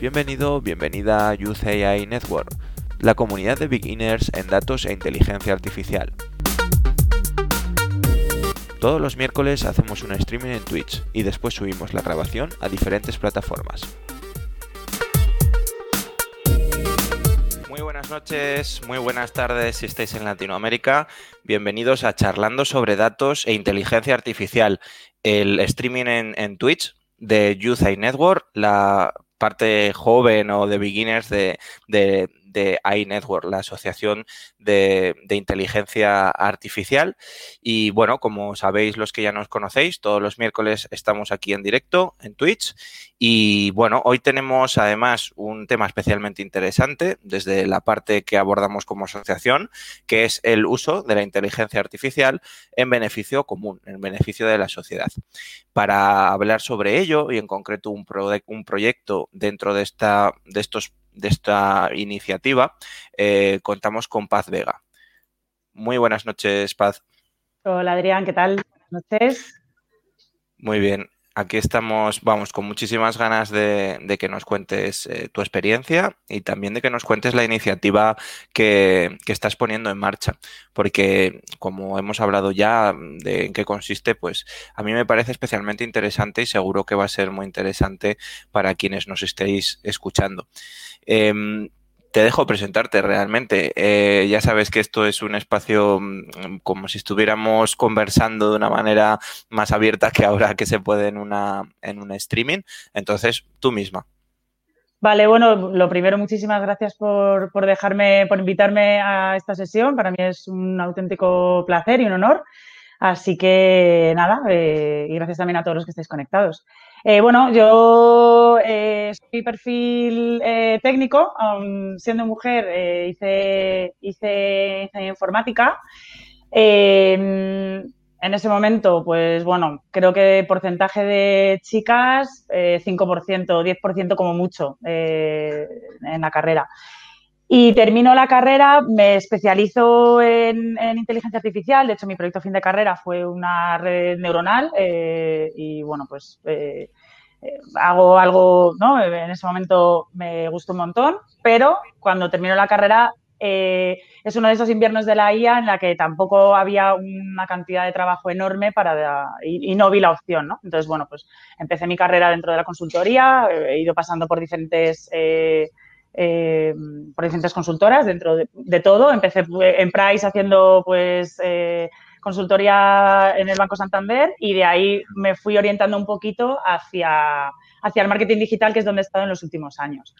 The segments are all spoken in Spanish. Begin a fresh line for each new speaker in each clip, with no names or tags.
Bienvenido, bienvenida a Youth AI Network, la comunidad de beginners en datos e inteligencia artificial. Todos los miércoles hacemos un streaming en Twitch y después subimos la grabación a diferentes plataformas. Muy buenas noches, muy buenas tardes si estáis en Latinoamérica. Bienvenidos a Charlando sobre Datos e Inteligencia Artificial, el streaming en, Twitch de Youth AI Network, la parte joven o de beginners de, de, de iNetwork, la Asociación de, Inteligencia Artificial. Y bueno, como sabéis los que ya nos conocéis, todos los miércoles estamos aquí en directo en Twitch. Y bueno, hoy tenemos además un tema especialmente interesante desde la parte que abordamos como asociación, que es el uso de la inteligencia artificial en beneficio común, en beneficio de la sociedad. Para hablar sobre ello y en concreto un, un proyecto dentro de, esta, de estos de esta iniciativa, eh, contamos con Paz Vega. Muy buenas noches, Paz.
Hola, Adrián, ¿qué tal? Buenas noches.
Muy bien aquí estamos, vamos, con muchísimas ganas de, que nos cuentes eh, tu experiencia y también de que nos cuentes la iniciativa que, estás poniendo en marcha. Porque como hemos hablado ya de en qué consiste, pues a mí me parece especialmente interesante y seguro que va a ser muy interesante para quienes nos estéis escuchando. Em, te dejo presentarte realmente. Eh, ya sabes que esto es un espacio mm, como si estuviéramos conversando de una manera más abierta que ahora que se puede en una en un streaming. Entonces, tú misma.
Vale, bueno, lo primero, muchísimas gracias por, dejarme, por invitarme a esta sesión. Para mí es un auténtico placer y un honor. Así que nada, eh, y gracias también a todos los que estáis conectados. Eh, bueno, yo eh, soy perfil eh, técnico, siendo mujer hice, hice, informática. Em, en ese momento, pues bueno, creo que porcentaje de chicas, 5%, 10% como mucho en la carrera. Y termino la carrera, me especializo en, inteligencia artificial. De hecho, mi proyecto fin de carrera fue una red neuronal. Eh, y bueno, pues eh, eh, hago algo, ¿no? En ese momento me gustó un montón. Pero cuando termino la carrera, es uno de esos inviernos de la IA en la que tampoco había una cantidad de trabajo enorme para y, no vi la opción, ¿no? Entonces, bueno, pues empecé mi carrera dentro de la consultoría, he ido pasando por diferentes eh, por diferentes consultoras dentro de, todo. Empecé en Price haciendo pues eh, consultoría en el Banco Santander y de ahí me fui orientando un poquito hacia, hacia el marketing digital, que es donde he estado en los últimos años.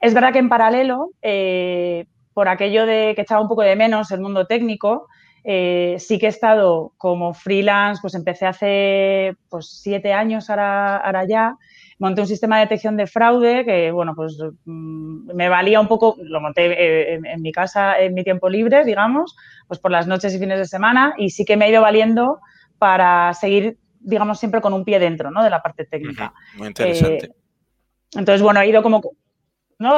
Es verdad que en paralelo, eh, por aquello de que echaba un poco de menos el mundo técnico, sí que he estado como freelance, pues empecé hace pues siete años ahora, ahora ya, monté un sistema de detección de fraude que, bueno, pues mm, me valía un poco, lo monté eh, en, mi casa en mi tiempo libre, digamos, pues por las noches y fines de semana y sí que me ha ido valiendo para seguir, digamos, siempre con un pie dentro, ¿no? De la parte técnica.
Muy interesante. Eh,
entonces, bueno, he ido como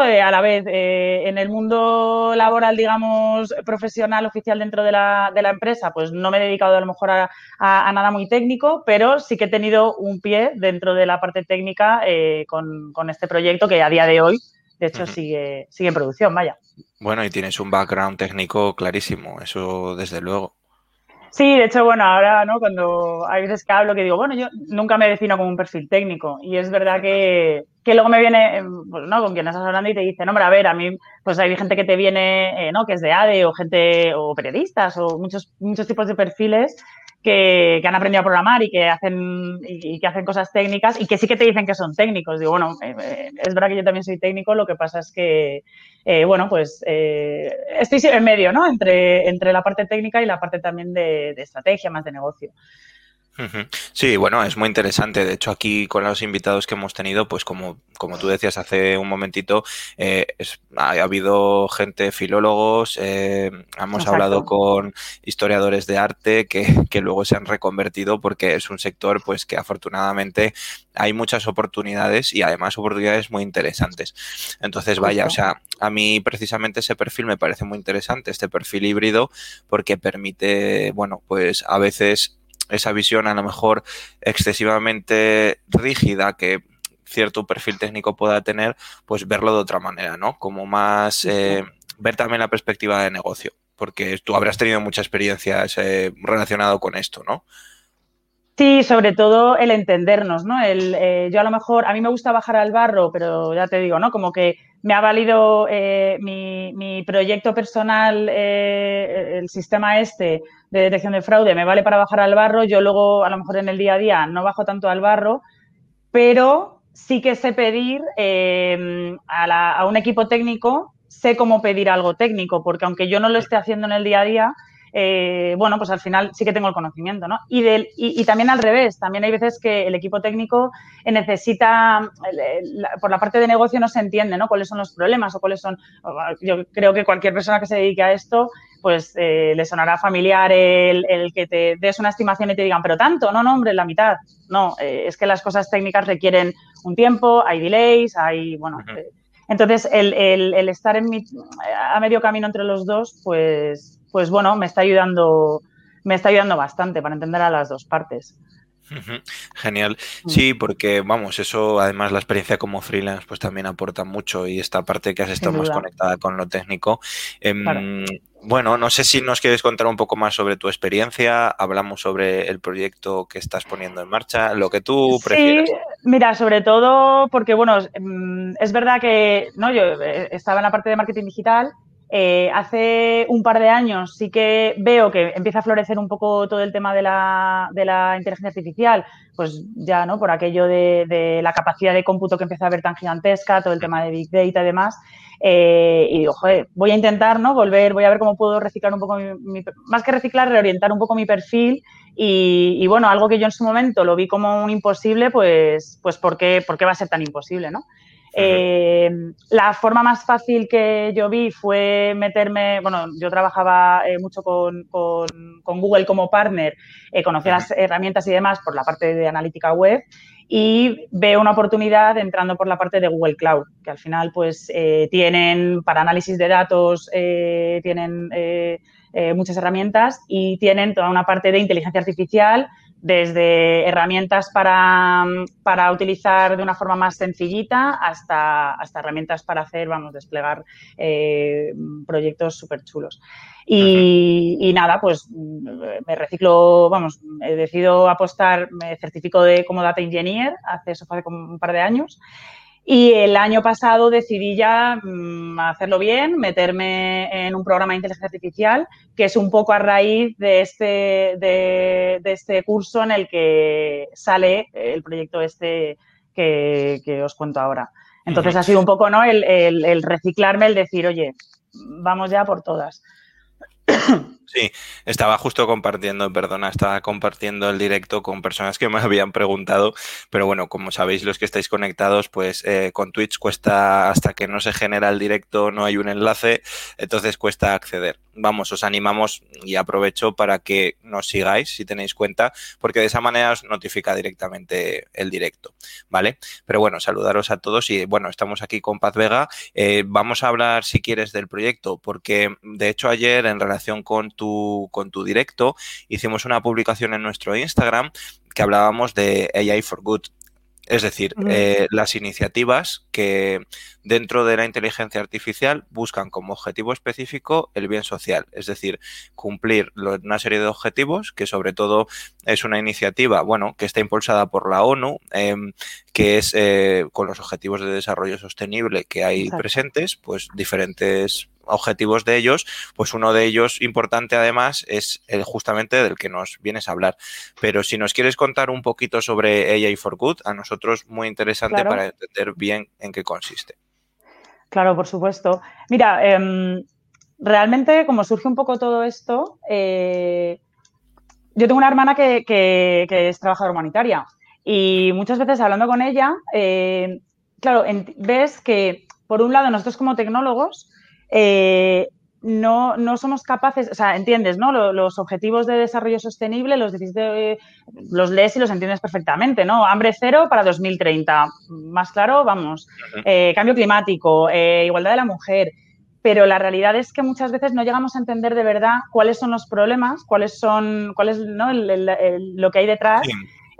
eh, a la vez, eh, en el mundo laboral, digamos, profesional, oficial dentro de la, de la empresa, pues no me he dedicado a lo mejor a, nada muy técnico, pero sí que he tenido un pie dentro de la parte técnica eh, con, este proyecto que a día de hoy, de hecho, sigue, sigue en producción, vaya.
Bueno, y tienes un background técnico clarísimo, eso desde luego.
Sí, de hecho, bueno, ahora, ¿no? Cuando hay veces que hablo que digo, bueno, yo nunca me defino como un perfil técnico y es verdad que, que luego me viene, pues, ¿no? Con quien estás hablando y te dice, no, hombre, a ver, a mí, pues hay gente que te viene, eh, ¿no? Que es de ADE o gente, o periodistas o muchos, muchos tipos de perfiles que, han aprendido a programar y que hacen y, que hacen cosas técnicas y que sí que te dicen que son técnicos. Digo, bueno, eh, eh, es verdad que yo también soy técnico, lo que pasa es que, eh, bueno, pues estoy en medio, ¿no? Entre, entre la parte técnica y la parte también de estrategia, más de negocio.
Sí, bueno, es muy interesante. De hecho, aquí con los invitados que hemos tenido, pues como, como tú decías hace un momentito, eh, ha, habido gente, filólogos, eh, hemos hablado con historiadores de arte que, que, luego se han reconvertido porque es un sector pues que afortunadamente hay muchas oportunidades y además oportunidades muy interesantes. Entonces, vaya, o sea, a mí precisamente ese perfil me parece muy interesante, este perfil híbrido, porque permite, bueno, pues a veces esa visión a lo mejor excesivamente rígida que cierto perfil técnico pueda tener, pues verlo de otra manera, ¿no? Como más eh, ver también la perspectiva de negocio, porque tú habrás tenido mucha experiencia eh, relacionado con esto, ¿no?
Sí, sobre todo el entendernos, ¿no? El, eh, yo a lo mejor, a mí me gusta bajar al barro, pero ya te digo, ¿no? Como que me ha valido eh, mi, proyecto personal, eh, el sistema este de detección de fraude, me vale para bajar al barro. Yo luego, a lo mejor en el día a día, no bajo tanto al barro, pero sí que sé pedir a, a un equipo técnico, sé cómo pedir algo técnico, porque aunque yo no lo esté haciendo en el día a día, eh, bueno, pues al final sí que tengo el conocimiento, ¿no? Y, del, y, también al revés, también hay veces que el equipo técnico necesita, por la parte de negocio no se entiende, ¿no? Cuáles son los problemas o cuáles son, yo creo que cualquier persona que se dedique a esto, pues eh, le sonará familiar el, que te des una estimación y te digan, pero tanto, no, no, hombre, la mitad. No, eh, es que las cosas técnicas requieren un tiempo, hay delays, hay, bueno, entonces el, el, estar en a medio camino entre los dos, pues pues bueno, me está ayudando, me está ayudando bastante para entender a las dos partes.
Genial. Mm. Sí, porque vamos, eso además la experiencia como freelance pues también aporta mucho y esta parte que has estado más conectada con lo técnico. Em, bueno, no sé si nos quieres contar un poco más sobre tu experiencia, hablamos sobre el proyecto que estás poniendo en marcha, lo que tú prefieras. Sí,
mira, sobre todo porque bueno, es verdad que no, yo eh, estaba en la parte de marketing digital eh, hace un par de años sí que veo que empieza a florecer un poco todo el tema de la, inteligencia artificial, pues ya, ¿no? Por aquello de, la capacidad de cómputo que empieza a ver tan gigantesca, todo el tema de Big Data y demás. Eh, y digo, joder, voy a intentar, ¿no? Volver, voy a ver cómo puedo reciclar un poco mi, más que reciclar, reorientar un poco mi perfil y, bueno, algo que yo en su momento lo vi como un imposible, pues, pues ¿por qué, ¿por qué va a ser tan imposible, ¿no? Eh, la forma más fácil que yo vi fue meterme, bueno, yo trabajaba eh, mucho con, Google como partner, eh, conocía las herramientas y demás por la parte de analítica web y veo una oportunidad entrando por la parte de Google Cloud, que al final pues tienen para análisis de datos, tienen muchas herramientas y tienen toda una parte de inteligencia artificial desde herramientas para, utilizar de una forma más sencillita hasta, hasta herramientas para hacer, vamos, desplegar eh, proyectos súper chulos. Y, nada, pues me reciclo, vamos, he decidido apostar, me certifico de como Data Engineer, hace eso hace como un par de años, y el año pasado decidí ya mm, hacerlo bien, meterme en un programa de inteligencia artificial, que es un poco a raíz de este, de, este curso en el que sale el proyecto este que, os cuento ahora. Entonces ha sido un poco ¿no? el, el reciclarme, el decir, oye, vamos ya por todas.
Sí, estaba justo compartiendo, perdona, estaba compartiendo el directo con personas que me habían preguntado, pero bueno, como sabéis los que estáis conectados, pues eh, con Twitch cuesta, hasta que no se genera el directo, no hay un enlace, entonces cuesta acceder. Vamos, os animamos y aprovecho para que nos sigáis si tenéis cuenta, porque de esa manera os notifica directamente el directo, ¿vale? Pero bueno, saludaros a todos y bueno, estamos aquí con Paz Vega. Eh, vamos a hablar, si quieres, del proyecto, porque de hecho ayer en relación con tu con tu directo, hicimos una publicación en nuestro Instagram que hablábamos de AI for Good. Es decir, eh, las iniciativas que dentro de la inteligencia artificial buscan como objetivo específico el bien social, es decir, cumplir una serie de objetivos que sobre todo es una iniciativa, bueno, que está impulsada por la ONU, em, que es eh, con los objetivos de desarrollo sostenible que hay presentes, pues diferentes objetivos de ellos, pues uno de ellos importante además es el justamente del que nos vienes a hablar. Pero si nos quieres contar un poquito sobre AI for Good, a nosotros muy interesante para entender bien en qué consiste.
Claro, por supuesto. Mira, em, realmente como surge un poco todo esto, eh, yo tengo una hermana que, es trabajadora humanitaria y muchas veces hablando con ella, eh, claro, ves que por un lado nosotros como tecnólogos eh, no, no, somos capaces, o sea, entiendes, ¿no? Los, objetivos de desarrollo sostenible los, los lees y los entiendes perfectamente, ¿no? Hambre cero para 2030. Más claro, vamos. Eh, cambio climático, eh, igualdad de la mujer. Pero la realidad es que muchas veces no llegamos a entender de verdad cuáles son los problemas, cuáles son, cuál es ¿no? lo que hay detrás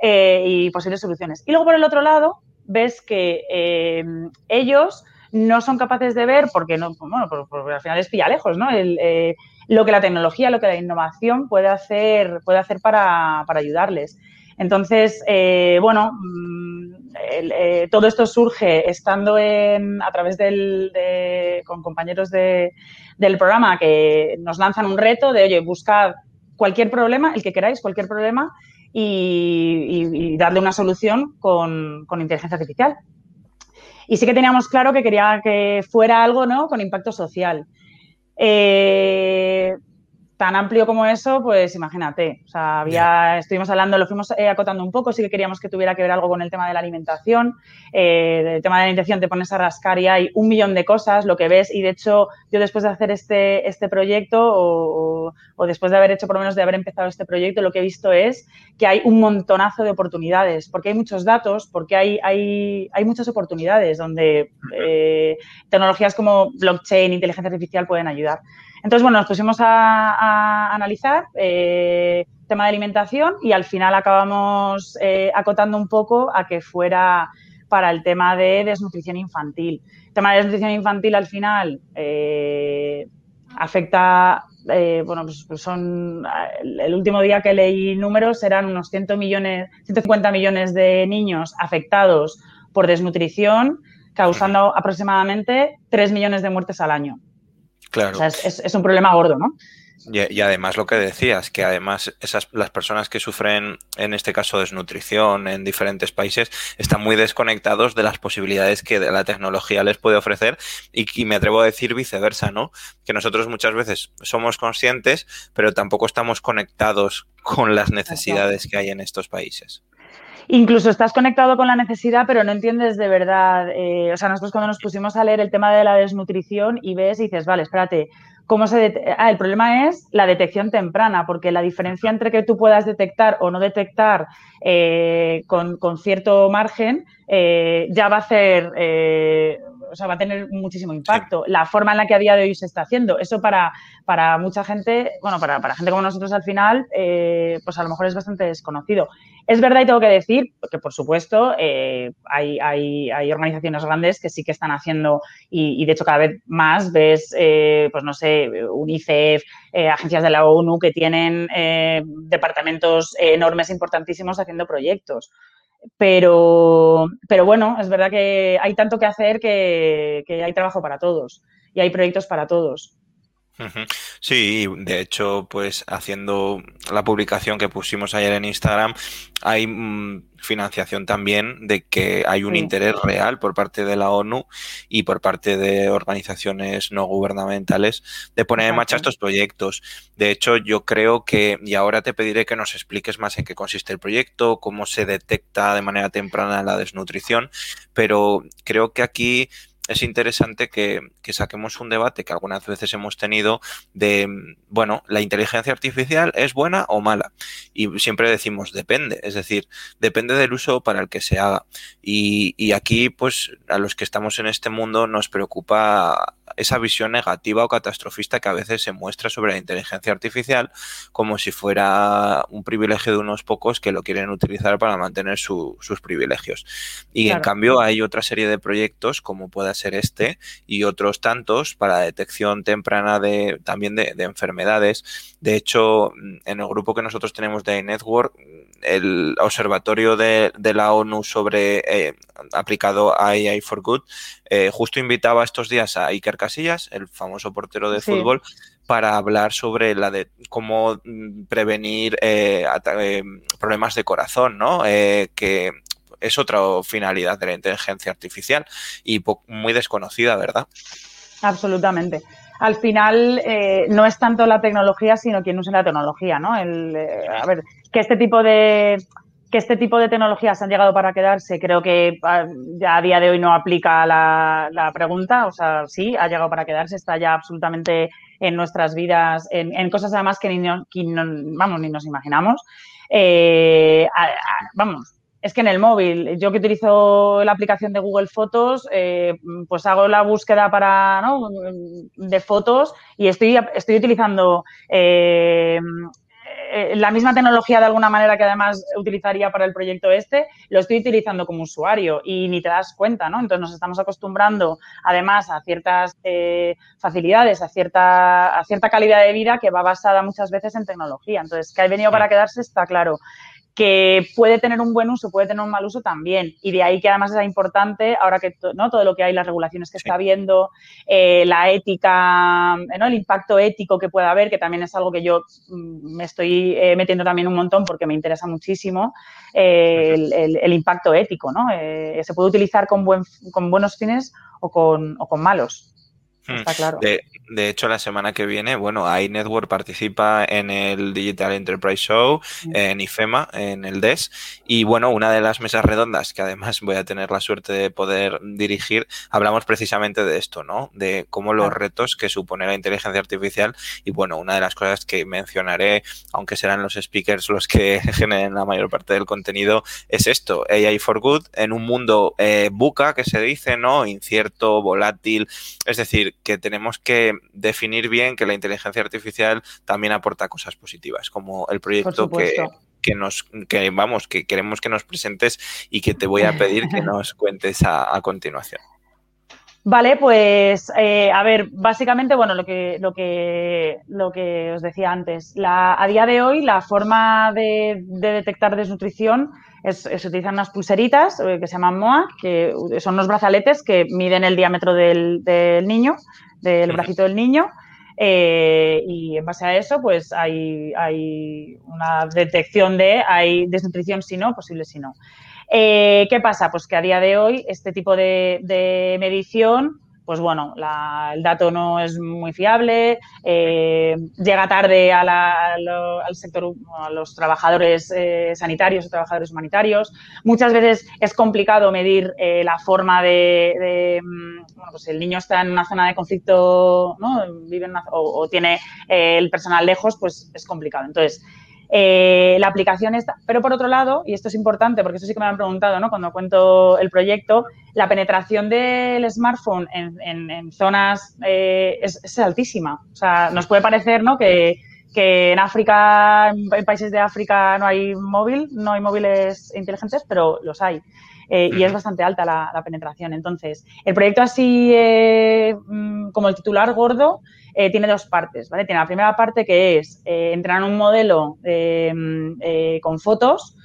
y posibles soluciones. Y luego, por el otro lado, ves que eh, ellos no son capaces de ver, porque no, bueno, al final les pilla lejos, ¿no? Eh, lo que la tecnología, lo que la innovación puede hacer, puede hacer para, ayudarles. Entonces, eh, bueno, mm, todo esto surge estando en, a través del, con compañeros del programa que nos lanzan un reto de, oye, buscad cualquier problema, el que queráis, cualquier problema, y, darle una solución con, inteligencia artificial. Y sí que teníamos claro que quería que fuera algo ¿no? con impacto social. Eh, tan amplio como eso, pues imagínate. O sea, había, estuvimos hablando, lo fuimos eh, acotando un poco, sí que queríamos que tuviera que ver algo con el tema de la alimentación. Eh, el tema de la alimentación te pones a rascar y hay un millón de cosas, lo que ves, y de hecho, yo después de hacer este, este proyecto, o, después de haber hecho, por lo menos de haber empezado este proyecto, lo que he visto es que hay un montonazo de oportunidades, porque hay muchos datos, porque hay, hay, hay muchas oportunidades donde eh, tecnologías como blockchain, inteligencia artificial pueden ayudar. Entonces, bueno, nos pusimos a, analizar eh, tema de alimentación y al final acabamos eh, acotando un poco a que fuera para el tema de desnutrición infantil. El tema de desnutrición infantil al final eh, afecta, bueno, pues, pues son, el último día que leí números eran unos 100 millones, 150 millones de niños afectados por desnutrición, causando aproximadamente 3 millones de muertes al año.
Claro.
es, un problema gordo, ¿no?
Y, además lo que decías, que además esas las personas que sufren, en este caso desnutrición en diferentes países, están muy desconectados de las posibilidades que la tecnología les puede ofrecer y, y, me atrevo a decir viceversa, ¿no? Que nosotros muchas veces somos conscientes, pero tampoco estamos conectados con las necesidades que hay en estos países
incluso estás conectado con la necesidad, pero no entiendes de verdad. Eh, o sea, nosotros cuando nos pusimos a leer el tema de la desnutrición y ves y dices, vale, espérate, ¿cómo se ah, el problema es la detección temprana, porque la diferencia entre que tú puedas detectar o no detectar eh, con, cierto margen eh, ya va a ser o sea, va a tener muchísimo impacto. La forma en la que a día de hoy se está haciendo, eso para, para mucha gente, bueno, para, para gente como nosotros al final, pues a lo mejor es bastante desconocido. Es verdad y tengo que decir que, por supuesto, eh, hay, hay, hay, organizaciones grandes que sí que están haciendo y, de hecho cada vez más ves, eh, pues no sé, UNICEF, agencias de la ONU que tienen departamentos enormes, importantísimos haciendo proyectos. Pero, pero bueno, es verdad que hay tanto que hacer que, hay trabajo para todos y hay proyectos para todos.
Sí, de hecho, pues haciendo la publicación que pusimos ayer en Instagram, hay mm, financiación también de que hay un interés real por parte de la ONU y por parte de organizaciones no gubernamentales de poner en marcha estos proyectos. De hecho, yo creo que, y ahora te pediré que nos expliques más en qué consiste el proyecto, cómo se detecta de manera temprana la desnutrición, pero creo que aquí es interesante que, saquemos un debate que algunas veces hemos tenido de, bueno, la inteligencia artificial es buena o mala. Y siempre decimos depende, es decir, depende del uso para el que se haga. Y, y aquí, pues, a los que estamos en este mundo nos preocupa esa visión negativa o catastrofista que a veces se muestra sobre la inteligencia artificial como si fuera un privilegio de unos pocos que lo quieren utilizar para mantener sus privilegios. Y en cambio hay otra serie de proyectos como pueda ser este y otros tantos para detección temprana de también de, enfermedades. De hecho, en el grupo que nosotros tenemos de Network, el observatorio de, la ONU sobre eh, aplicado a AI for Good eh, justo invitaba estos días a Iker Casillas, el famoso portero de fútbol, para hablar sobre la de cómo mm, prevenir eh, eh, problemas de corazón, ¿no? que es otra finalidad de la inteligencia artificial y muy desconocida, ¿verdad?
Absolutamente. Al final no es tanto la tecnología, sino quien usa la tecnología, ¿no? El, a ver, que este tipo de que este tipo de tecnologías han llegado para quedarse, creo que ah, ya a día de hoy no aplica la, pregunta. O sea, sí, ha llegado para quedarse, está ya absolutamente en nuestras vidas, en, cosas además que ni, vamos, ni nos imaginamos. Eh, vamos, es que en el móvil, yo que utilizo la aplicación de Google Fotos, eh, pues hago la búsqueda para, de fotos y estoy, estoy utilizando eh, eh, la misma tecnología de alguna manera que además utilizaría para el proyecto este, lo estoy utilizando como usuario y ni te das cuenta, ¿no? Entonces nos estamos acostumbrando además a ciertas eh, facilidades, a cierta, a cierta calidad de vida que va basada muchas veces en tecnología. Entonces, que ha venido para quedarse está claro que puede tener un buen uso, puede tener un mal uso también. Y de ahí que además es importante, ahora que ¿no? todo lo que hay, las regulaciones que está habiendo, eh, la ética, ¿no? el impacto ético que pueda haber, que también es algo que yo mm, me estoy eh, metiendo también un montón porque me interesa muchísimo, eh, el, impacto ético. ¿no? se puede utilizar con, buen, con buenos fines o con, o con malos.
Está claro. De, hecho, la semana que viene, bueno, iNetwork participa en el Digital Enterprise Show, en IFEMA, en el DES. Y bueno, una de las mesas redondas que además voy a tener la suerte de poder dirigir, hablamos precisamente de esto, ¿no? De cómo los retos que supone la inteligencia artificial. Y bueno, una de las cosas que mencionaré, aunque serán los speakers los que generen la mayor parte del contenido, es esto: AI for Good en un mundo eh, buca, que se dice, ¿no? Incierto, volátil. Es decir, que tenemos que definir bien que la inteligencia artificial también aporta cosas positivas, como el proyecto que, nos, que vamos, que queremos que nos presentes y que te voy a pedir que nos cuentes a, continuación.
Vale, pues eh, a ver, básicamente, bueno, lo que, lo que, lo que os decía antes, la, a día de hoy la forma de, detectar desnutrición es, se utilizan unas pulseritas eh, que se llaman MOA, que son unos brazaletes que miden el diámetro del, del niño, del bracito del niño, eh, y en base a eso, pues hay, hay, una detección de hay desnutrición si no, posible si no. Eh, ¿Qué pasa? Pues que a día de hoy este tipo de, medición pues bueno, el dato no es muy fiable, eh, llega tarde al sector, a los trabajadores eh, sanitarios o trabajadores humanitarios. Muchas veces es complicado medir la forma de, mm, bueno, pues el niño está en una zona de conflicto, ¿no? Vive o, o, tiene el personal lejos, pues es complicado. Entonces, eh, la aplicación está, pero por otro lado, y esto es importante porque eso sí que me han preguntado ¿no? cuando cuento el proyecto, la penetración del smartphone en, zonas eh, es, altísima. O sea, nos puede parecer ¿no? que, en África, en países de África no hay móvil, no hay móviles inteligentes, pero los hay. Eh, y es bastante alta la, penetración. Entonces, el proyecto así mm, como el titular gordo eh, tiene dos partes, ¿vale? Tiene la primera parte que es eh, entrenar un modelo mm, con fotos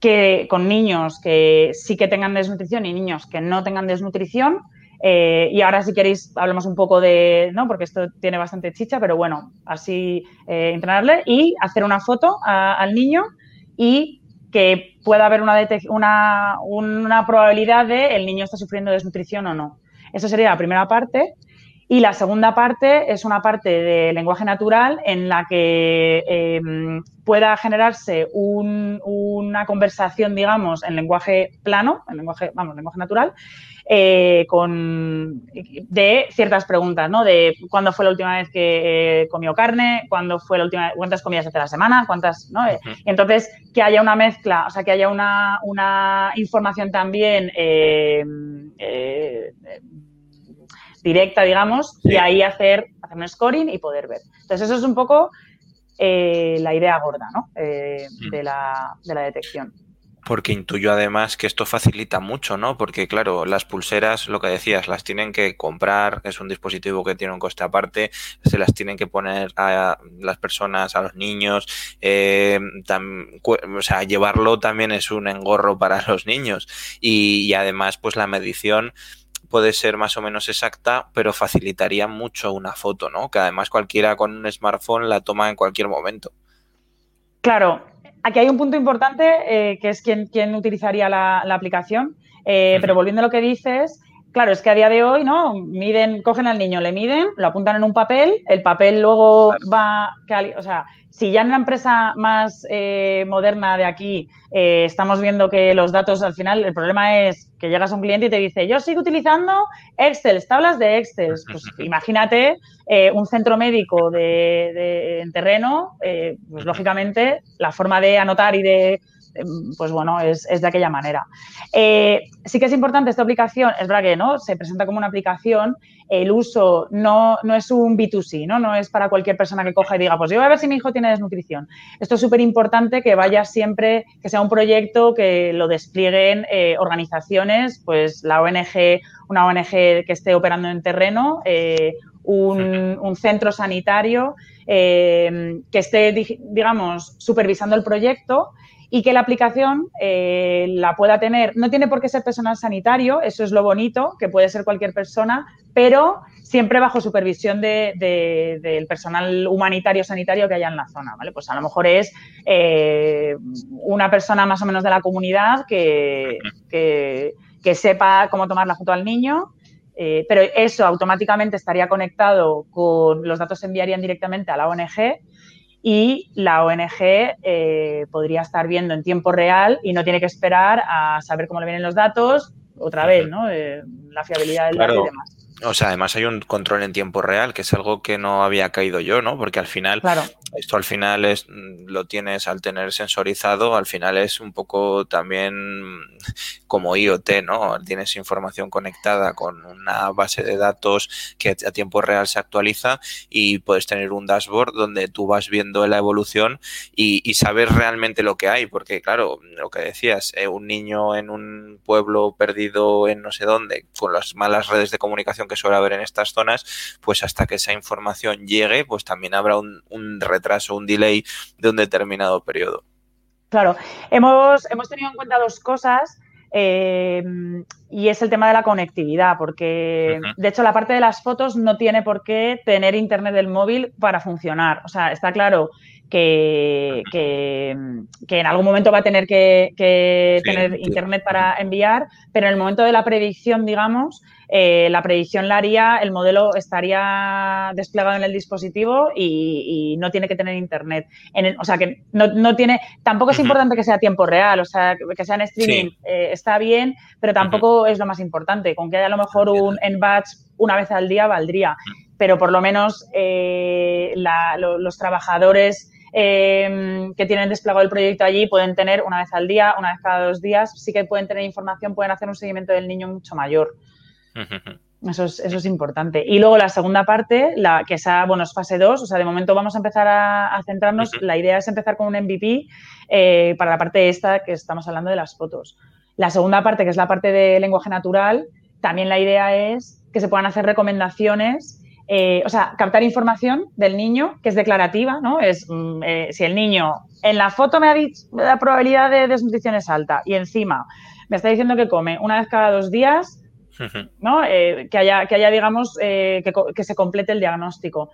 que con niños que sí que tengan desnutrición y niños que no tengan desnutrición. y ahora si queréis hablamos un poco de, ¿no? Porque esto tiene bastante chicha, pero bueno, así entrenarle y hacer una foto al niño y que pueda haber una, una, una probabilidad de el niño está sufriendo desnutrición o no. Esa sería la primera parte. Y la segunda parte es una parte de lenguaje natural en la que em, pueda generarse una conversación, digamos, en lenguaje plano, en lenguaje, vamos, lenguaje natural, eh, con, de ciertas preguntas, ¿no? De cuándo fue la última vez que eh, comió carne, cuándo fue la última, cuántas comidas hace la semana, cuántas, ¿no? entonces, que haya una mezcla, o sea, que haya una, una información también eh, directa, digamos, y ahí hacer, hacer un scoring y poder ver. Entonces, eso es un poco la idea gorda, ¿no? De, la, de la detección.
Porque intuyo además que esto facilita mucho, ¿no? Porque claro, las pulseras, lo que decías, las tienen que comprar, es un dispositivo que tiene un coste aparte, se las tienen que poner a las personas, a los niños, eh, o sea, llevarlo también es un engorro para los niños y, y además pues la medición puede ser más o menos exacta, pero facilitaría mucho una foto, ¿no? Que además cualquiera con un smartphone la toma en cualquier momento.
Claro, Aquí hay un punto importante eh, que es quién, utilizaría la, aplicación, eh, pero volviendo a lo que dices, claro, es que a día de hoy, ¿no? Miden, cogen al niño, le miden, lo apuntan en un papel, el papel luego va, o sea, si ya en una empresa más eh, moderna de aquí eh, estamos viendo que los datos al final, el problema es que llegas a un cliente y te dice, yo sigo utilizando Excel, tablas de Excel. Pues imagínate eh, un centro médico de, en terreno, pues lógicamente la forma de anotar y de pues bueno, es, de aquella manera. Eh, sí que es importante esta aplicación, es verdad que no, se presenta como una aplicación, el uso no, no es un B2C, ¿no? no es para cualquier persona que coja y diga, pues yo voy a ver si mi hijo tiene desnutrición. Esto es súper importante que vaya siempre, que sea un proyecto que lo desplieguen eh, organizaciones, pues la ONG, una ONG que esté operando en terreno, eh, un, centro sanitario que esté, digamos, supervisando el proyecto y que la aplicación eh, la pueda tener, no tiene por qué ser personal sanitario, eso es lo bonito, que puede ser cualquier persona, pero siempre bajo supervisión del personal humanitario sanitario que haya en la zona, ¿vale? Pues a lo mejor es eh, una persona más o menos de la comunidad que, que, sepa cómo tomar la foto al niño, eh, pero eso automáticamente estaría conectado con los datos se enviarían directamente a la ONG y la ONG eh, podría estar viendo en tiempo real y no tiene que esperar a saber cómo le vienen los datos, otra vez, ¿no? Eh, la fiabilidad del dato y demás.
O sea, además hay un control en tiempo real, que es algo que no había caído yo, ¿no? Porque al final, esto al final es, lo tienes al tener sensorizado, al final es un poco también como IoT, ¿no? Tienes información conectada con una base de datos que a tiempo real se actualiza y puedes tener un dashboard donde tú vas viendo la evolución y, y sabes realmente lo que hay, porque claro, lo que decías, eh, un niño en un pueblo perdido en no sé dónde, con las malas redes de comunicación que suele haber en estas zonas, pues hasta que esa información llegue, pues también habrá un, retraso, un delay de un determinado periodo.
Claro, hemos, hemos tenido en cuenta dos cosas. Eh, y es el tema de la conectividad, porque de hecho la parte de las fotos no tiene por qué tener internet del móvil para funcionar. O sea, está claro que, que, en algún momento va a tener que, tener internet para enviar, pero en el momento de la predicción, digamos, eh, la predicción la haría, el modelo estaría desplegado en el dispositivo y, no tiene que tener internet. o sea, que no, tiene, tampoco es importante que sea tiempo real, o sea, que, sea en streaming eh, está bien, pero tampoco es lo más importante. Con que haya a lo mejor un en batch una vez al día valdría, pero por lo menos eh, los trabajadores que tienen desplegado el proyecto allí pueden tener una vez al día, una vez cada dos días, sí que pueden tener información, pueden hacer un seguimiento del niño mucho mayor. Eso es, eso es, importante. Y luego la segunda parte, la que esa, bueno, es fase 2, o sea, de momento vamos a empezar a, centrarnos, la idea es empezar con un MVP eh, para la parte esta que estamos hablando de las fotos. La segunda parte, que es la parte de lenguaje natural, también la idea es que se puedan hacer recomendaciones, eh, o sea, captar información del niño que es declarativa, ¿no? Es mm, eh, si el niño en la foto me ha dicho la probabilidad de desnutrición es alta y encima me está diciendo que come una vez cada dos días, ¿no? Eh, que, haya, que haya, digamos, eh, que, se complete el diagnóstico.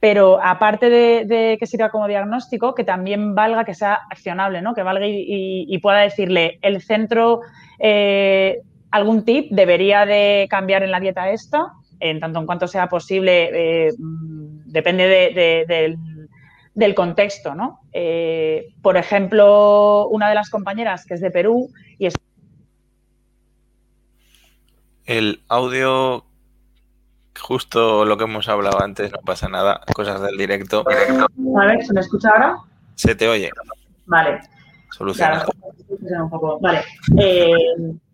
Pero aparte de, que sirva como diagnóstico, que también valga, que sea accionable, ¿no? Que valga y, pueda decirle el centro eh, algún tip debería de cambiar en la dieta esta, en tanto en cuanto sea posible, depende del, contexto, ¿no? por ejemplo, una de las compañeras que es de Perú y es
el audio, justo lo que hemos hablado antes, no pasa nada, cosas del directo.
A ver, ¿se me escucha ahora?
Se te oye.
Vale.
Soluciona.
Vale. Eh,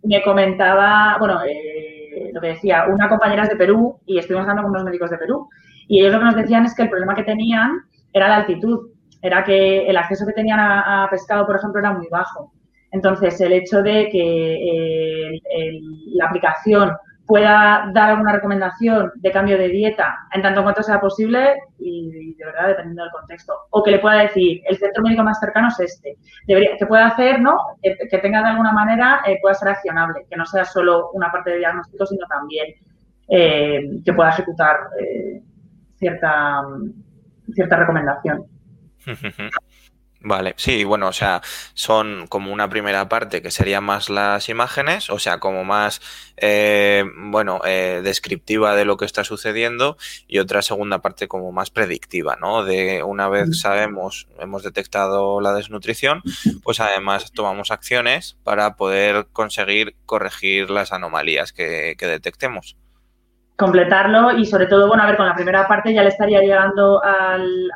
me comentaba, bueno, eh, lo que decía, una compañera es de Perú y estuvimos hablando con unos médicos de Perú. Y ellos lo que nos decían es que el problema que tenían era la altitud. Era que el acceso que tenían a pescado, por ejemplo, era muy bajo. Entonces, el hecho de que eh, la aplicación pueda dar alguna recomendación de cambio de dieta en tanto cuanto sea posible y de verdad dependiendo del contexto. O que le pueda decir, el centro médico más cercano es este. Que pueda hacer, ¿no? Que, tenga de alguna manera, eh, pueda ser accionable, que no sea solo una parte de diagnóstico, sino también eh, que pueda ejecutar cierta, cierta recomendación.
Vale, sí, bueno, o sea, son como una primera parte que sería más las imágenes, o sea, como más, eh, bueno, eh, descriptiva de lo que está sucediendo y otra segunda parte como más predictiva, ¿no? De una vez sabemos, hemos detectado la desnutrición, pues además tomamos acciones para poder conseguir corregir las anomalías que, que detectemos
completarlo y sobre todo, bueno, a ver, con la primera parte ya le estaría llegando al,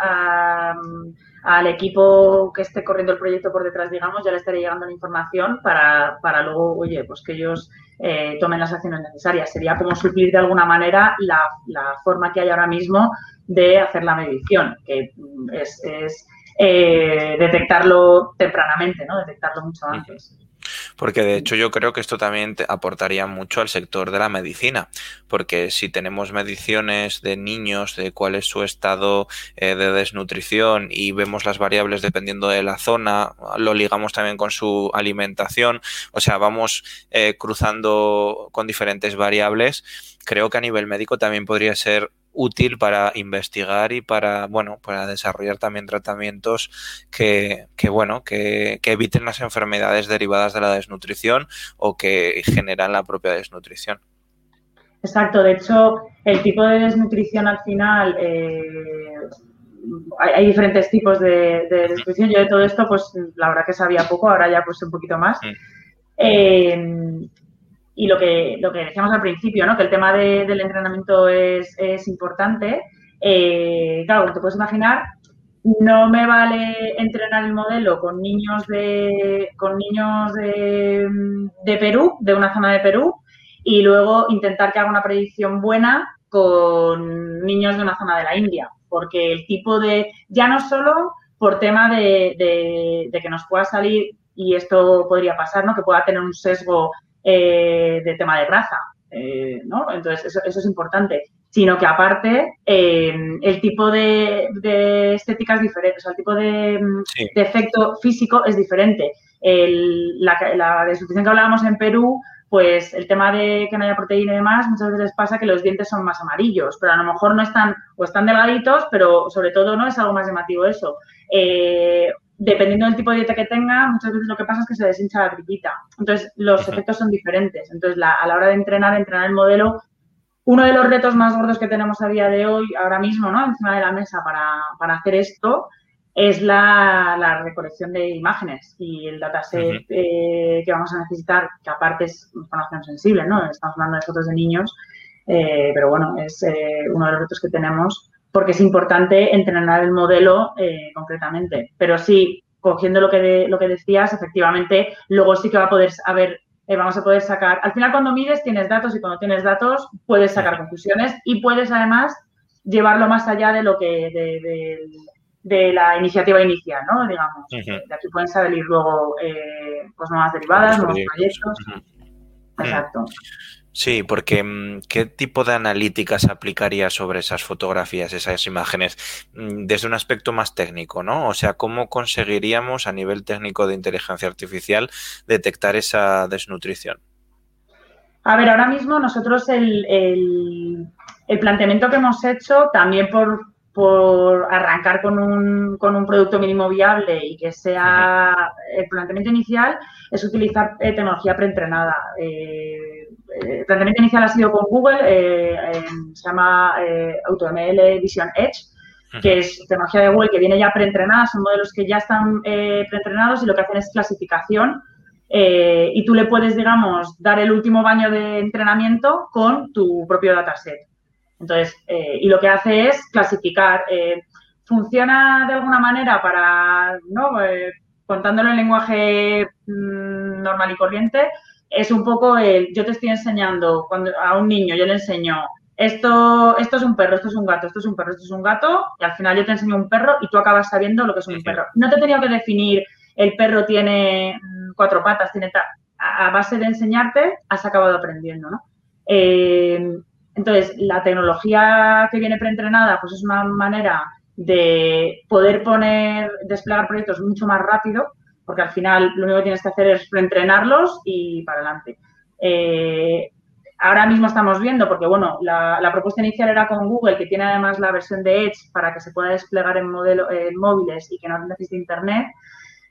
al equipo que esté corriendo el proyecto por detrás, digamos, ya le estaría llegando la información para, para luego, oye, pues que ellos eh, tomen las acciones necesarias. Sería como suplir de alguna manera la, la, forma que hay ahora mismo de hacer la medición, que es, es eh, detectarlo tempranamente, ¿no? Detectarlo mucho antes.
Porque de hecho yo creo que esto también aportaría mucho al sector de la medicina, porque si tenemos mediciones de niños de cuál es su estado eh, de desnutrición y vemos las variables dependiendo de la zona, lo ligamos también con su alimentación, o sea, vamos eh, cruzando con diferentes variables, creo que a nivel médico también podría ser útil para investigar y para, bueno, para desarrollar también tratamientos que, que bueno, que, que, eviten las enfermedades derivadas de la desnutrición o que generan la propia desnutrición.
Exacto, de hecho, el tipo de desnutrición al final, eh, hay, hay, diferentes tipos de, de, desnutrición. Yo de todo esto, pues la verdad que sabía poco, ahora ya pues un poquito más. Mm. Eh, y lo que, lo que decíamos al principio, ¿no? que el tema de, del entrenamiento es, es importante. Eh, claro, como te puedes imaginar, no me vale entrenar el modelo con niños de, con niños de, de, Perú, de una zona de Perú, y luego intentar que haga una predicción buena con niños de una zona de la India, porque el tipo de, ya no solo por tema de, de, de que nos pueda salir, y esto podría pasar, ¿no? que pueda tener un sesgo eh, de tema de raza, eh, ¿no? Entonces, eso, eso, es importante. Sino que aparte, eh, el tipo de, de, estética es diferente, o sea, el tipo de, sí. de efecto físico es diferente. El, la, la desnutrición que hablábamos en Perú, pues el tema de que no haya proteína y demás, muchas veces pasa que los dientes son más amarillos, pero a lo mejor no están, o están delgaditos, pero sobre todo no es algo más llamativo eso. Eh, dependiendo del tipo de dieta que tenga, muchas veces lo que pasa es que se deshincha la tripita. Entonces, los efectos son diferentes. Entonces, la, a la hora de entrenar, entrenar el modelo, uno de los retos más gordos que tenemos a día de hoy, ahora mismo, ¿no? Encima de la mesa para, para hacer esto, es la, la, recolección de imágenes y el dataset eh, que vamos a necesitar, que aparte es información sensible, ¿no? Estamos hablando de fotos de niños, eh, pero bueno, es eh, uno de los retos que tenemos porque es importante entrenar el modelo eh, concretamente. Pero sí, cogiendo lo que, de, lo que decías, efectivamente, luego sí que va a poder haber, eh, vamos a poder sacar, al final cuando mides tienes datos y cuando tienes datos puedes sacar conclusiones y puedes además llevarlo más allá de lo que, de, de, de la iniciativa inicial, ¿no? Digamos, uh -huh. de aquí pueden salir luego eh, pues nuevas derivadas, nuevos proyectos. Uh -huh. Exacto.
Sí, porque mm, ¿qué tipo de analíticas aplicaría sobre esas fotografías, esas imágenes? Mm, desde un aspecto más técnico, ¿no? O sea, ¿cómo conseguiríamos a nivel técnico de inteligencia artificial detectar esa desnutrición?
A ver, ahora mismo nosotros el, el, el planteamiento que hemos hecho, también por, por arrancar con un, con un, producto mínimo viable y que sea el planteamiento inicial, es utilizar eh, tecnología preentrenada. Eh, el planteamiento inicial ha sido con Google, eh, se llama AutoML Vision Edge, que es tecnología de Google que viene ya preentrenada, son modelos que ya están preentrenados y lo que hacen es clasificación y tú le puedes, digamos, dar el último baño de entrenamiento con tu propio dataset. Entonces, eh, y lo que hace es clasificar. Eh, funciona de alguna manera para, ¿no? Eh, contándolo en lenguaje mmm, normal y corriente, es un poco el, yo te estoy enseñando cuando a un niño, yo le enseño, esto, esto es un perro, esto es un gato, esto es un perro, esto es un gato, y al final yo te enseño un perro y tú acabas sabiendo lo que es un perro. No te he tenido que definir, el perro tiene mm, cuatro patas, tiene tal. A base de enseñarte, has acabado aprendiendo, ¿no? Eh, entonces, la tecnología que viene preentrenada, pues es una manera de poder poner, desplegar proyectos mucho más rápido, porque al final lo único que tienes que hacer es preentrenarlos y para adelante. Eh, ahora mismo estamos viendo, porque bueno, la, propuesta inicial era con Google, que tiene además la versión de Edge para que se pueda desplegar en, modelo, en móviles y que no necesite Internet.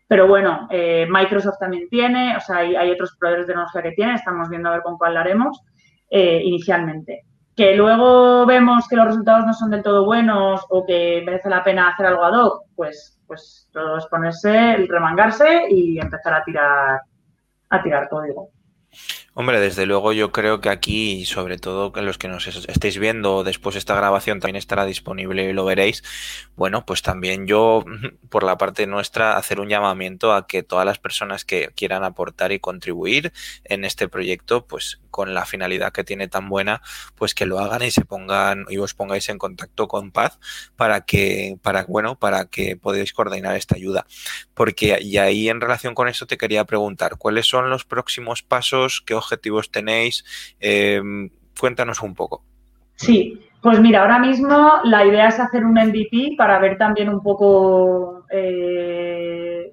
Pero bueno, eh, Microsoft también tiene, o sea, hay, otros proveedores de tecnología que tienen, estamos viendo a ver con cuál lo haremos eh, inicialmente que luego vemos que los resultados no son del todo buenos o que merece la pena hacer algo ad hoc, pues, pues todo es ponerse, remangarse y empezar a tirar, a tirar código.
Hombre, desde luego yo creo que aquí, sobre todo que los que nos estéis viendo después esta grabación también estará disponible y lo veréis, bueno, pues también yo, por la parte nuestra, hacer un llamamiento a que todas las personas que quieran aportar y contribuir en este proyecto, pues con la finalidad que tiene tan buena, pues que lo hagan y se pongan y os pongáis en contacto con Paz para que, para, bueno, para que podáis coordinar esta ayuda. Porque, y ahí en relación con esto te quería preguntar, ¿cuáles son los próximos pasos? ¿Qué objetivos tenéis? Eh, cuéntanos un poco.
Sí, pues mira, ahora mismo la idea es hacer un MVP para ver también un poco eh,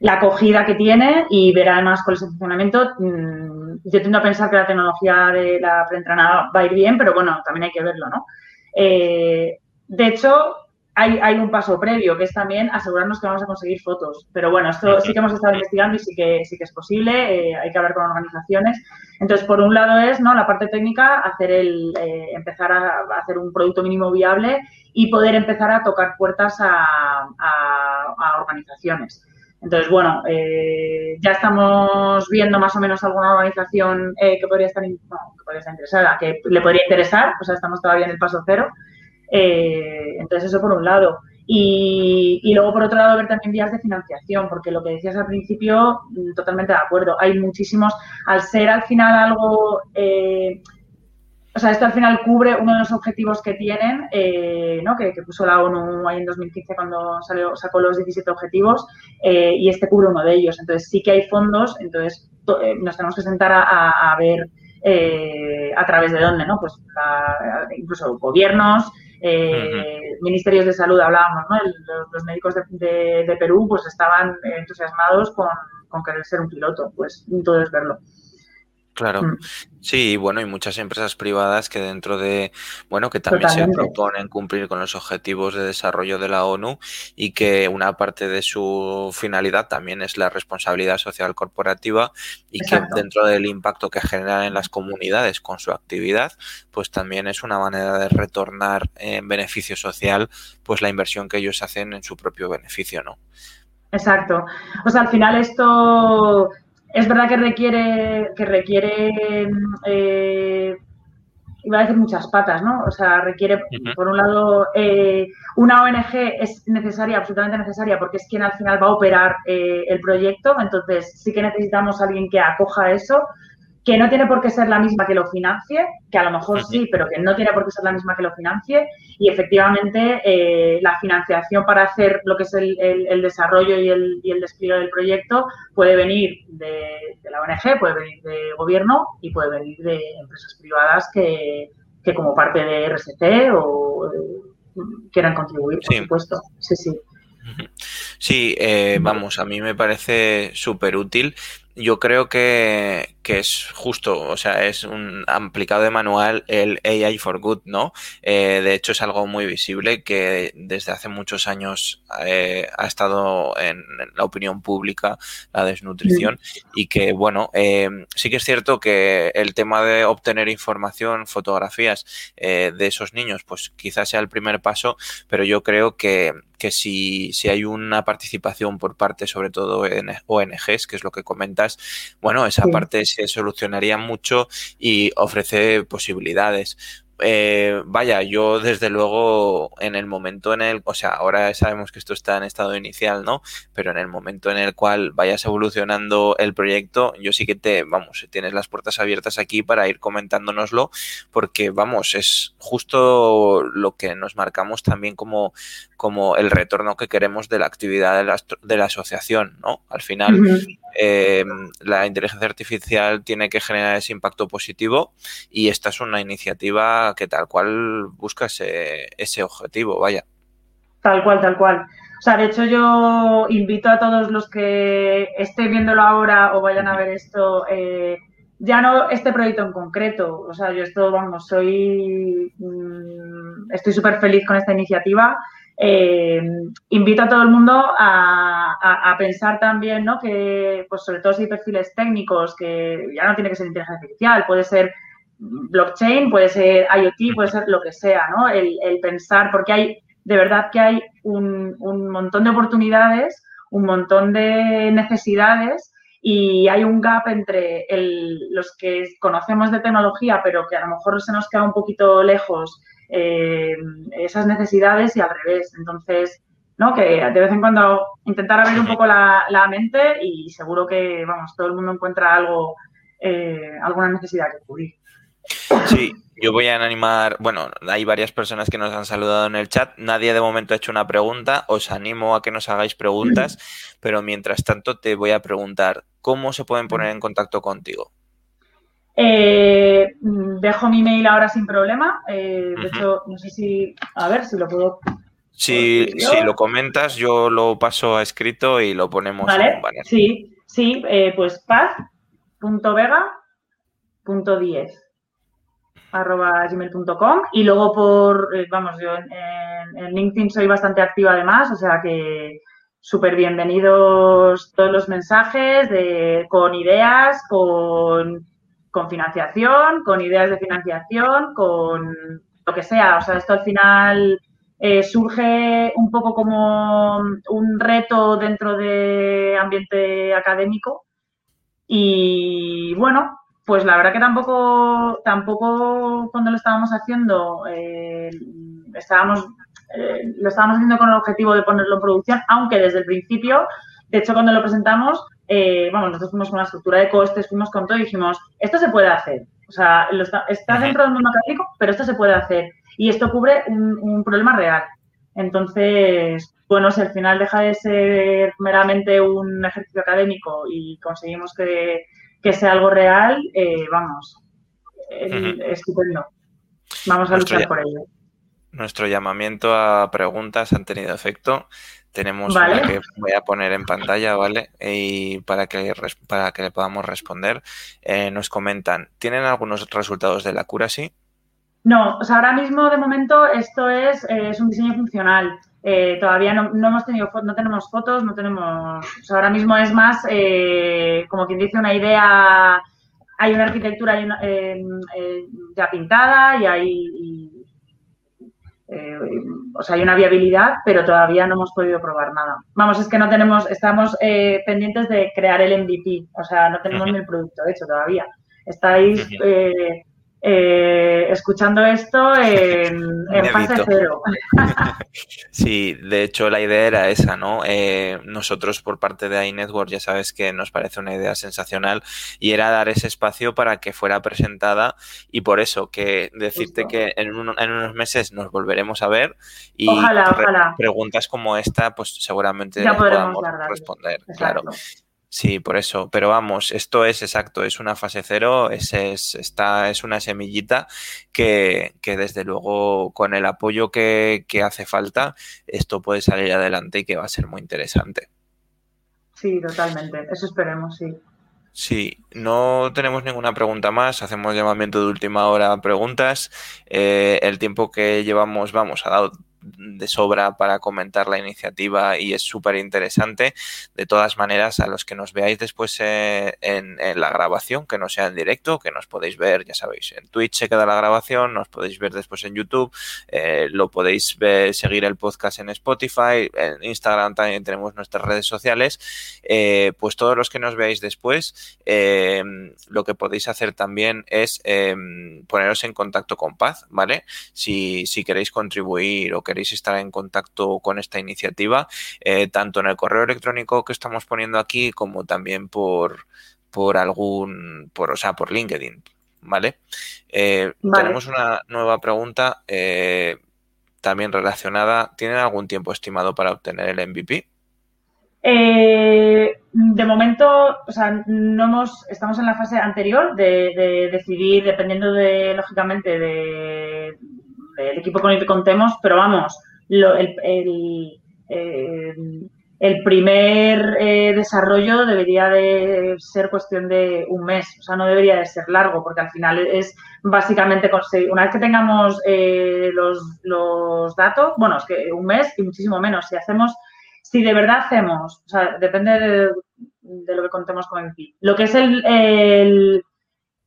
la acogida que tiene y ver además cuál es el funcionamiento. Mm, yo tiendo a pensar que la tecnología de la preentrenada va a ir bien, pero bueno, también hay que verlo, ¿no? Eh, de hecho, hay, un paso previo, que es también asegurarnos que vamos a conseguir fotos. Pero bueno, esto sí que hemos estado investigando y sí que, sí que es posible, eh, hay que hablar con organizaciones. Entonces, por un lado es ¿no? la parte técnica, hacer el, eh, empezar a, hacer un producto mínimo viable y poder empezar a tocar puertas a, organizaciones. Entonces, bueno, eh, ya estamos viendo más o menos alguna organización que, podría estar, que podría estar interesada, que le podría interesar, o sea, estamos todavía en el paso cero. Eh, entonces, eso por un lado. Y, luego, por otro lado, ver también vías de financiación, porque lo que decías al principio, mm, totalmente de acuerdo. Hay muchísimos, al ser al final algo, eh, o sea, esto al final cubre uno de los objetivos que tienen, eh, ¿no? que, puso la ONU ahí en 2015 cuando salió, sacó los 17 objetivos, y este cubre uno de ellos. Entonces, sí que hay fondos, entonces nos tenemos que sentar a, ver a través de dónde, ¿no? Pues incluso gobiernos, eh, ministerios de salud hablábamos, ¿no? los, médicos de, Perú pues estaban entusiasmados con, con, querer ser un piloto, pues todo es verlo.
Claro, mm. sí, bueno, y muchas empresas privadas que dentro de, bueno, que también se proponen cumplir con los objetivos de desarrollo de la ONU y que una parte de su finalidad también es la responsabilidad social corporativa y que dentro del impacto que generan en las comunidades con su actividad, pues también es una manera de retornar en beneficio social, pues la inversión que ellos hacen en su propio beneficio, ¿no?
Exacto. O sea, al final esto es verdad que requiere, que requiere eh, iba a decir muchas patas, ¿no? O sea, requiere, por un lado, eh, una ONG es necesaria, absolutamente necesaria, porque es quien al final va a operar eh, el proyecto, entonces sí que necesitamos a alguien que acoja eso, que no tiene por qué ser la misma que lo financie, que a lo mejor sí, pero que no tiene por qué ser la misma que lo financie. Y efectivamente, eh, la financiación para hacer lo que es el, desarrollo y el, y el, despliegue del proyecto puede venir de, la ONG, puede venir de gobierno y puede venir de empresas privadas que, como parte de RSC o eh, quieran contribuir, por supuesto. Sí, sí.
Sí, eh, vamos, a mí me parece súper útil yo creo que, que, es justo, o sea, es un aplicado de manual el AI for Good, ¿no? Eh, de hecho, es algo muy visible que desde hace muchos años eh, ha estado en, la opinión pública la desnutrición y que, bueno, eh, sí que es cierto que el tema de obtener información, fotografías de esos niños, pues quizás sea el primer paso, pero yo creo que, que si, si hay una participación por parte, sobre todo en ONGs, que es lo que comenta, bueno, esa parte se solucionaría mucho y ofrece posibilidades. Eh, vaya, yo desde luego en el momento en el, o sea, ahora sabemos que esto está en estado inicial, ¿no? Pero en el momento en el cual vayas evolucionando el proyecto, yo sí que te, vamos, tienes las puertas abiertas aquí para ir comentándonoslo, porque vamos, es justo lo que nos marcamos también como, como el retorno que queremos de la actividad de la, de la asociación, ¿no? Al final, eh, la inteligencia artificial tiene que generar ese impacto positivo y esta es una iniciativa que tal cual busca ese, ese objetivo, vaya.
Tal cual, tal cual. O sea, de hecho yo invito a todos los que estén viéndolo ahora o vayan a ver esto, eh, ya no este proyecto en concreto, o sea, yo esto, vamos, soy, mm, estoy súper feliz con esta iniciativa eh, invito a todo el mundo a, pensar también, ¿no? Que, pues sobre todo si hay perfiles técnicos, que ya no tiene que ser inteligencia artificial, puede ser blockchain, puede ser IoT, puede ser lo que sea, ¿no? El, pensar, porque hay, de verdad que hay un, montón de oportunidades, un montón de necesidades y hay un gap entre los que conocemos de tecnología, pero que a lo mejor se nos queda un poquito lejos eh, esas necesidades y al revés. Entonces, ¿no? que de vez en cuando intentar abrir un poco la, mente y seguro que, vamos, todo el mundo encuentra algo, eh, alguna necesidad que cubrir.
Sí, yo voy a animar, bueno, hay varias personas que nos han saludado en el chat, nadie de momento ha hecho una pregunta, os animo a que nos hagáis preguntas, pero mientras tanto te voy a preguntar, ¿cómo se pueden poner en contacto contigo?
Eh, dejo mi mail ahora sin problema, eh, de hecho, no sé si, a ver si lo puedo...
Si, si lo comentas, yo lo paso a escrito y lo ponemos
¿Vale? en Sí, sí, eh, pues paz.vega.10 arroba gmail.com y luego por, eh, vamos, yo en, LinkedIn soy bastante activa además, o sea que súper bienvenidos todos los mensajes de, con ideas, con, con financiación, con ideas de financiación, con lo que sea. O sea, esto al final eh, surge un poco como un reto dentro de ambiente académico. Y bueno, pues la verdad que tampoco, tampoco cuando lo estábamos haciendo, eh, estábamos, eh, lo estábamos haciendo con el objetivo de ponerlo en producción, aunque desde el principio, de hecho cuando lo presentamos, eh, vamos, nosotros fuimos con la estructura de costes, fuimos con todo y dijimos, esto se puede hacer. O sea, está, dentro del mundo académico, pero esto se puede hacer. Y esto cubre un, un problema real. Entonces, bueno, si al final deja de ser meramente un ejercicio académico y conseguimos que que sea algo real, eh, vamos, estupendo. Vamos a luchar por ello.
Nuestro llamamiento a preguntas han tenido efecto. Tenemos una que voy a poner en pantalla, ¿vale? Y para que, para que le podamos responder. Eh, nos comentan, ¿tienen algunos resultados de la cura, sí?
No, o sea, ahora mismo de momento esto es, eh, es un diseño funcional. Eh, todavía no, hemos tenido no tenemos fotos, no tenemos. ahora mismo es más eh, como quien dice una idea. Hay una arquitectura ya pintada y hay. O sea, hay una viabilidad, pero todavía no hemos podido probar nada. Vamos, es que no tenemos, estamos pendientes de crear el MVP, o sea, no tenemos ni el producto hecho todavía. Estáis eh, escuchando esto en, fase cero.
sí, de hecho la idea era esa, ¿no? Eh, nosotros por parte de iNetwork ya sabes que nos parece una idea sensacional y era dar ese espacio para que fuera presentada y por eso que decirte que en, unos meses nos volveremos a ver y preguntas como esta pues seguramente
ya podamos
responder. Claro. Sí, por eso. Pero vamos, esto es exacto, es una fase cero, es, es, esta, es una semillita que, que desde luego con el apoyo que, que, hace falta, esto puede salir adelante y que va a ser muy interesante.
Sí, totalmente. Eso esperemos, sí.
Sí, no tenemos ninguna pregunta más. Hacemos llamamiento de última hora a preguntas. Eh, el tiempo que llevamos, vamos, ha dado de sobra para comentar la iniciativa y es súper interesante. De todas maneras, a los que nos veáis después eh, en, la grabación, que no sea en directo, que nos podéis ver, ya sabéis, en Twitch se queda la grabación, nos podéis ver después en YouTube, eh, lo podéis ver, seguir el podcast en Spotify, en Instagram también tenemos nuestras redes sociales. Eh, pues todos los que nos veáis después, lo que podéis hacer también es poneros en contacto con Paz, ¿vale? Si, si queréis contribuir o que queréis estar en contacto con esta iniciativa, eh, tanto en el correo electrónico que estamos poniendo aquí como también por, por algún, por, o sea, por LinkedIn, ¿vale? Eh, tenemos una nueva pregunta eh, también relacionada. ¿Tienen algún tiempo estimado para obtener el MVP?
de momento, o sea, no hemos, estamos en la fase anterior de decidir, dependiendo de, lógicamente, de, el equipo con el que contemos, pero vamos, el, eh, el, primer eh, desarrollo debería de ser cuestión de un mes, o sea, no debería de ser largo, porque al final es básicamente conseguir, una vez que tengamos eh, los, datos, bueno, es que un mes y muchísimo menos, si hacemos, si de verdad hacemos, o sea, depende de, lo que contemos con el PIB, lo que es el, el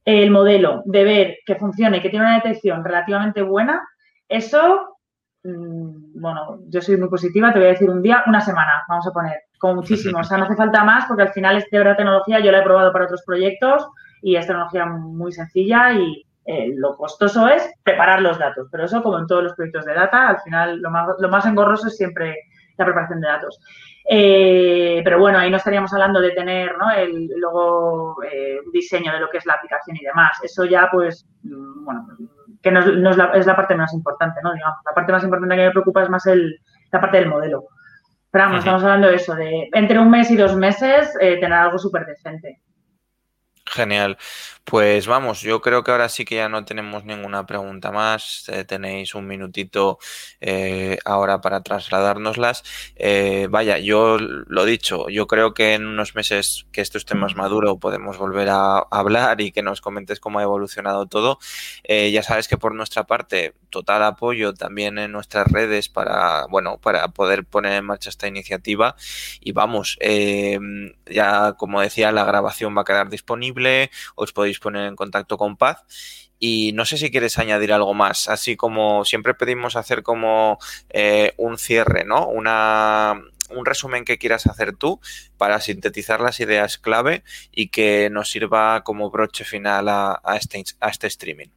el modelo de ver que funcione y que tiene una detección relativamente buena, eso, mm, bueno, yo soy muy positiva, te voy a decir un día, una semana, vamos a poner. como muchísimo. O sea, no hace falta más porque al final es de tecnología, yo la he probado para otros proyectos y es tecnología muy sencilla y eh, lo costoso es preparar los datos, pero eso como en todos los proyectos de data, al final lo más, lo más engorroso es siempre la preparación de datos. Eh, pero bueno, ahí no estaríamos hablando de tener ¿no? el luego eh, diseño de lo que es la aplicación y demás. Eso ya, pues, mm, bueno, que no, es, la, es, la, parte más importante, ¿no? Digamos, la parte más importante que me preocupa es más el, la parte del modelo. Pero vamos, estamos hablando de eso, de entre un mes y dos meses eh, tener algo súper decente.
Genial. Pues vamos, yo creo que ahora sí que ya no tenemos ninguna pregunta más. Eh, tenéis un minutito eh, ahora para trasladárnoslas. Eh, vaya, yo lo dicho, yo creo que en unos meses que esto esté más maduro podemos volver a hablar y que nos comentes cómo ha evolucionado todo. ya sabes que por nuestra parte, total apoyo también en nuestras redes para, bueno, para poder poner en marcha esta iniciativa. Y vamos, ya como decía, la grabación va a quedar disponible. Os podéis poner en contacto con Paz. Y no sé si quieres añadir algo más, así como siempre pedimos hacer como eh, un cierre, ¿no? Una, un resumen que quieras hacer tú para sintetizar las ideas clave y que nos sirva como broche final a, este, a este streaming.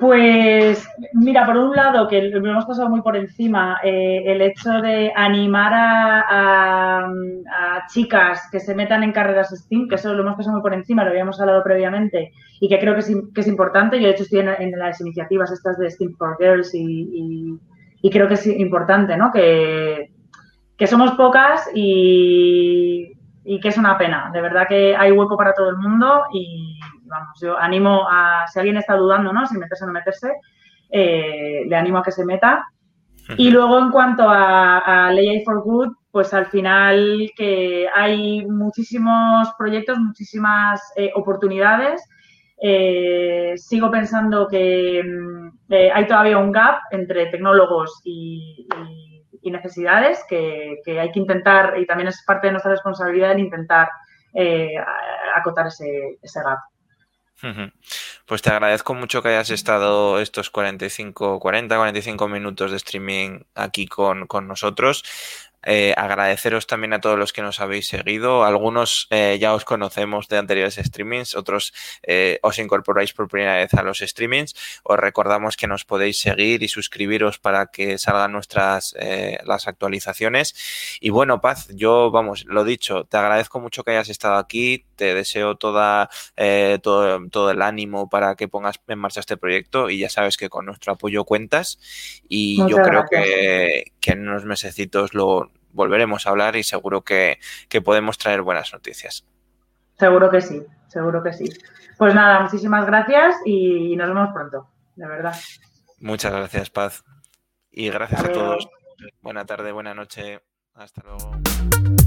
Pues mira, por un lado, que lo hemos pasado muy por encima, eh, el hecho de animar a, chicas que se metan en carreras STEAM, que eso lo hemos pasado muy por encima, lo habíamos hablado previamente y que creo que es, importante. Yo, de hecho, estoy en, las iniciativas estas de STEAM for Girls y, creo que es importante, ¿no? Que, que somos pocas y, y que es una pena. De verdad que hay hueco para todo el mundo y vamos, yo animo a, si alguien está dudando, ¿no? Si meterse o no meterse, eh, le animo a que se meta. Y luego en cuanto a, a for Good, pues al final que hay muchísimos proyectos, muchísimas eh, oportunidades. Eh, sigo pensando que mm, hay todavía un gap entre tecnólogos y, necesidades que, que, hay que intentar, y también es parte de nuestra responsabilidad el intentar acotar ese, ese gap.
Pues te agradezco mucho que hayas estado estos 45, 40, 45 minutos de streaming aquí con, con nosotros. Eh, agradeceros también a todos los que nos habéis seguido. Algunos eh, ya os conocemos de anteriores streamings, otros eh, os incorporáis por primera vez a los streamings. Os recordamos que nos podéis seguir y suscribiros para que salgan nuestras las actualizaciones. Y bueno, Paz, yo, vamos, lo dicho, te agradezco mucho que hayas estado aquí. Te deseo toda, todo, todo el ánimo para que pongas en marcha este proyecto y ya sabes que con nuestro apoyo cuentas. Y yo creo que, que en unos mesecitos lo volveremos a hablar y seguro que, podemos traer buenas noticias.
Seguro que sí, seguro que sí. Pues nada, muchísimas gracias y nos vemos pronto, de verdad.
Muchas gracias, Paz. Y gracias a todos. Buena tarde, buena noche. Hasta luego.